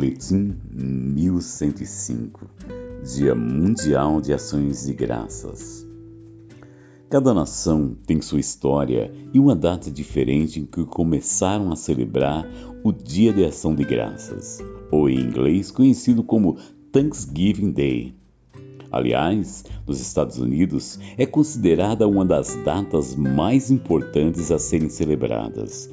Boletim 1105 Dia Mundial de Ações de Graças. Cada nação tem sua história e uma data diferente em que começaram a celebrar o Dia de Ação de Graças, ou em inglês conhecido como Thanksgiving Day. Aliás, nos Estados Unidos é considerada uma das datas mais importantes a serem celebradas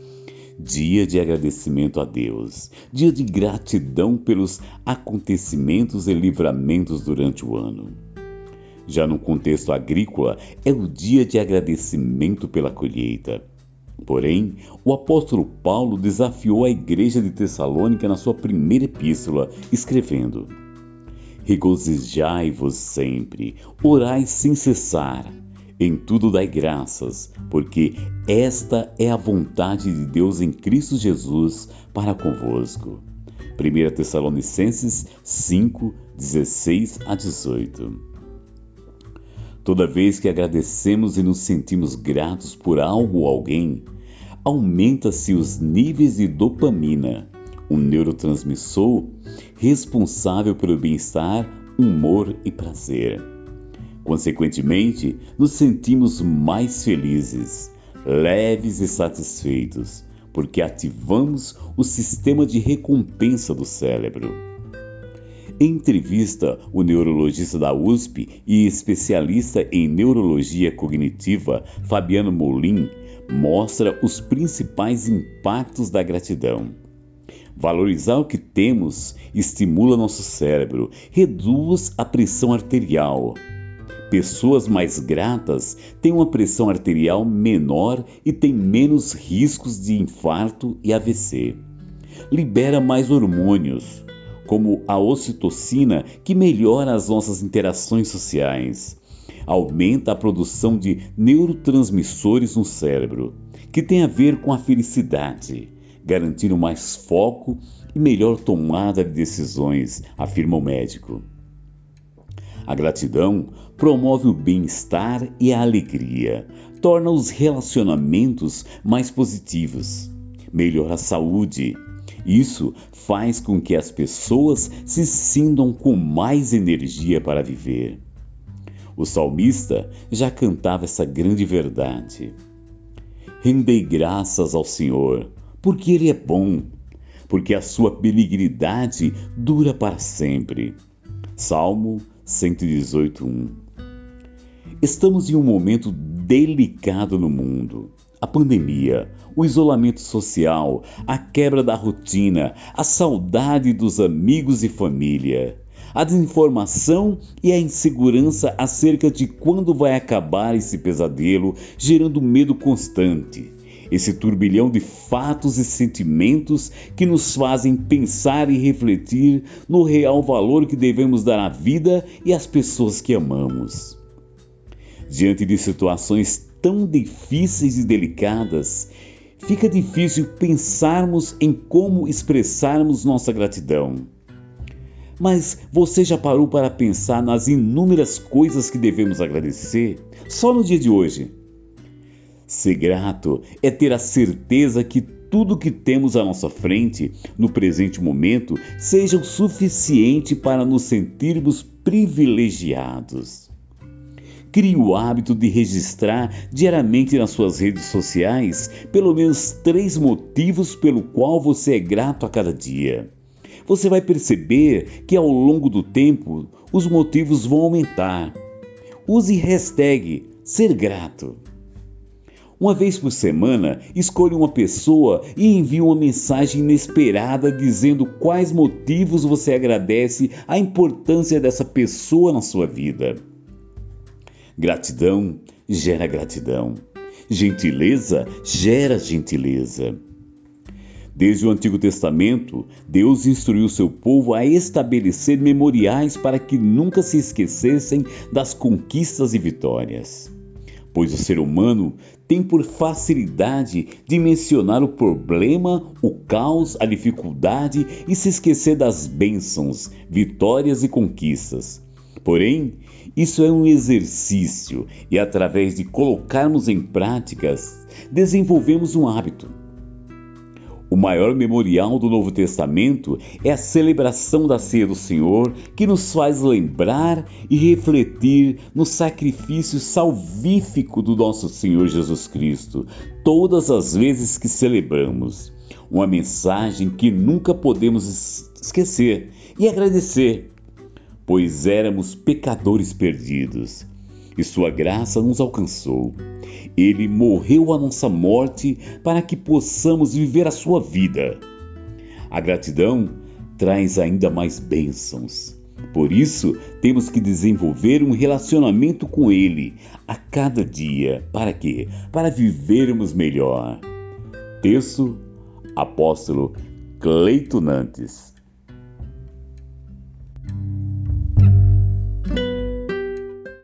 dia de agradecimento a Deus, dia de gratidão pelos acontecimentos e livramentos durante o ano. Já no contexto agrícola, é o dia de agradecimento pela colheita. Porém, o apóstolo Paulo desafiou a igreja de Tessalônica na sua primeira epístola, escrevendo: Regozijai-vos sempre, orai sem cessar em tudo dai graças, porque esta é a vontade de Deus em Cristo Jesus para convosco. 1 Tessalonicenses 5, 16 a 18. Toda vez que agradecemos e nos sentimos gratos por algo ou alguém, aumenta-se os níveis de dopamina, um neurotransmissor responsável pelo bem-estar, humor e prazer. Consequentemente, nos sentimos mais felizes, leves e satisfeitos, porque ativamos o sistema de recompensa do cérebro. Em entrevista, o neurologista da USP e especialista em neurologia cognitiva, Fabiano Molin, mostra os principais impactos da gratidão. Valorizar o que temos estimula nosso cérebro, reduz a pressão arterial, Pessoas mais gratas têm uma pressão arterial menor e têm menos riscos de infarto e AVC. Libera mais hormônios, como a ocitocina, que melhora as nossas interações sociais. Aumenta a produção de neurotransmissores no cérebro, que tem a ver com a felicidade, garantindo mais foco e melhor tomada de decisões, afirma o médico. A gratidão promove o bem-estar e a alegria, torna os relacionamentos mais positivos, melhora a saúde. Isso faz com que as pessoas se sintam com mais energia para viver. O salmista já cantava essa grande verdade. Rendei graças ao Senhor, porque Ele é bom, porque a sua benignidade dura para sempre. Salmo 118.1 Estamos em um momento delicado no mundo. A pandemia, o isolamento social, a quebra da rotina, a saudade dos amigos e família, a desinformação e a insegurança acerca de quando vai acabar esse pesadelo, gerando medo constante esse turbilhão de fatos e sentimentos que nos fazem pensar e refletir no real valor que devemos dar à vida e às pessoas que amamos. Diante de situações tão difíceis e delicadas, fica difícil pensarmos em como expressarmos nossa gratidão. Mas você já parou para pensar nas inúmeras coisas que devemos agradecer só no dia de hoje? Ser grato é ter a certeza que tudo que temos à nossa frente, no presente momento, seja o suficiente para nos sentirmos privilegiados. Crie o hábito de registrar diariamente nas suas redes sociais pelo menos três motivos pelo qual você é grato a cada dia. Você vai perceber que ao longo do tempo os motivos vão aumentar. Use hashtag ser grato. Uma vez por semana, escolha uma pessoa e envie uma mensagem inesperada dizendo quais motivos você agradece a importância dessa pessoa na sua vida. Gratidão gera gratidão. Gentileza gera gentileza. Desde o Antigo Testamento, Deus instruiu seu povo a estabelecer memoriais para que nunca se esquecessem das conquistas e vitórias pois o ser humano tem por facilidade de mencionar o problema, o caos, a dificuldade e se esquecer das bênçãos, vitórias e conquistas. Porém, isso é um exercício e, através de colocarmos em práticas, desenvolvemos um hábito. O maior memorial do Novo Testamento é a celebração da ceia do Senhor, que nos faz lembrar e refletir no sacrifício salvífico do nosso Senhor Jesus Cristo, todas as vezes que celebramos. Uma mensagem que nunca podemos esquecer e agradecer, pois éramos pecadores perdidos e Sua graça nos alcançou. Ele morreu a nossa morte para que possamos viver a sua vida. A gratidão traz ainda mais bênçãos. Por isso, temos que desenvolver um relacionamento com Ele a cada dia. Para quê? Para vivermos melhor. Texto Apóstolo Cleito Nantes.